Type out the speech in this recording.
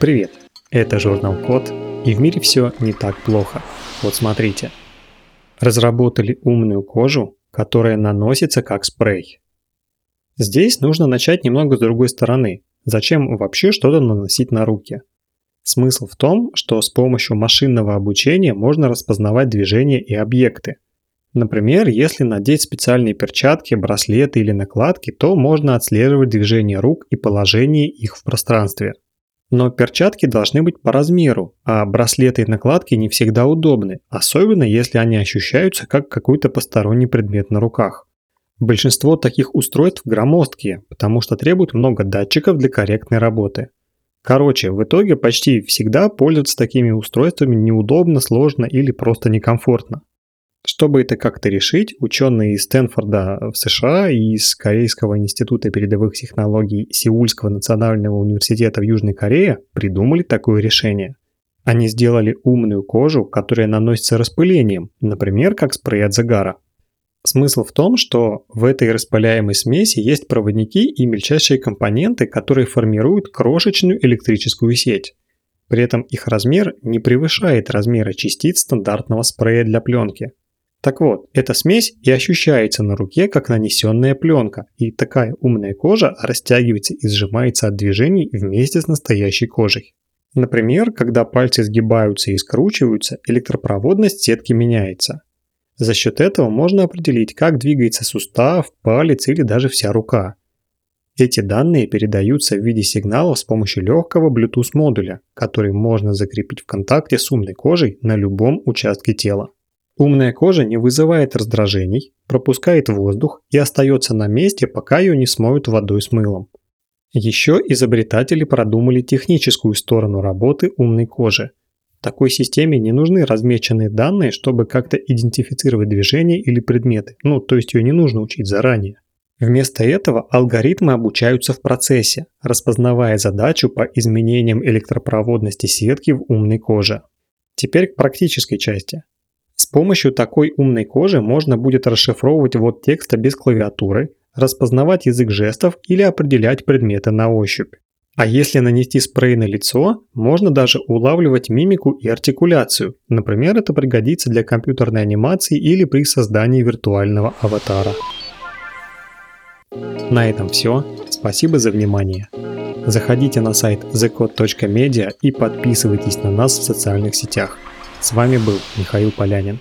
Привет, это журнал Код, и в мире все не так плохо. Вот смотрите. Разработали умную кожу, которая наносится как спрей. Здесь нужно начать немного с другой стороны. Зачем вообще что-то наносить на руки? Смысл в том, что с помощью машинного обучения можно распознавать движения и объекты. Например, если надеть специальные перчатки, браслеты или накладки, то можно отслеживать движение рук и положение их в пространстве. Но перчатки должны быть по размеру, а браслеты и накладки не всегда удобны, особенно если они ощущаются как какой-то посторонний предмет на руках. Большинство таких устройств громоздкие, потому что требуют много датчиков для корректной работы. Короче, в итоге почти всегда пользоваться такими устройствами неудобно, сложно или просто некомфортно. Чтобы это как-то решить, ученые из Стэнфорда в США и из Корейского института передовых технологий Сеульского национального университета в Южной Корее придумали такое решение. Они сделали умную кожу, которая наносится распылением, например, как спрей от загара. Смысл в том, что в этой распыляемой смеси есть проводники и мельчайшие компоненты, которые формируют крошечную электрическую сеть. При этом их размер не превышает размера частиц стандартного спрея для пленки. Так вот, эта смесь и ощущается на руке как нанесенная пленка, и такая умная кожа растягивается и сжимается от движений вместе с настоящей кожей. Например, когда пальцы сгибаются и скручиваются, электропроводность сетки меняется. За счет этого можно определить, как двигается сустав, палец или даже вся рука. Эти данные передаются в виде сигналов с помощью легкого Bluetooth модуля, который можно закрепить в контакте с умной кожей на любом участке тела. Умная кожа не вызывает раздражений, пропускает воздух и остается на месте, пока ее не смоют водой с мылом. Еще изобретатели продумали техническую сторону работы умной кожи. Такой системе не нужны размеченные данные, чтобы как-то идентифицировать движения или предметы, ну то есть ее не нужно учить заранее. Вместо этого алгоритмы обучаются в процессе, распознавая задачу по изменениям электропроводности сетки в умной коже. Теперь к практической части. С помощью такой умной кожи можно будет расшифровывать ввод текста без клавиатуры, распознавать язык жестов или определять предметы на ощупь. А если нанести спрей на лицо, можно даже улавливать мимику и артикуляцию. Например, это пригодится для компьютерной анимации или при создании виртуального аватара. На этом все. Спасибо за внимание. Заходите на сайт thecode.media и подписывайтесь на нас в социальных сетях. С вами был Михаил Полянин.